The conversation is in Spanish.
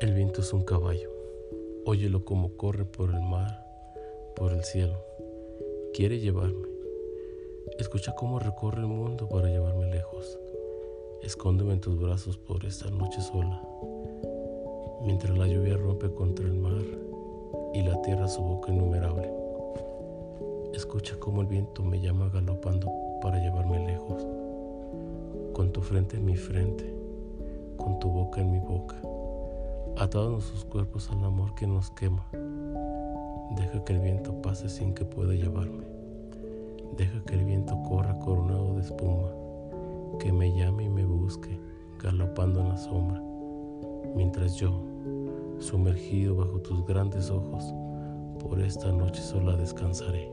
es un caballo. Óyelo como corre por el mar, por el cielo. Quiere llevarme. Escucha cómo recorre el mundo para llevarme lejos. Escóndeme en tus brazos por esta noche sola. Mientras la lluvia rompe contra el mar y la tierra su boca innumerable. Escucha cómo el viento me llama galopando para llevarme lejos. Con tu frente en mi frente, con tu boca en mi boca atados nuestros cuerpos al amor que nos quema. Deja que el viento pase sin que pueda llevarme. Deja que el viento corra coronado de espuma, que me llame y me busque, galopando en la sombra, mientras yo, sumergido bajo tus grandes ojos, por esta noche sola descansaré.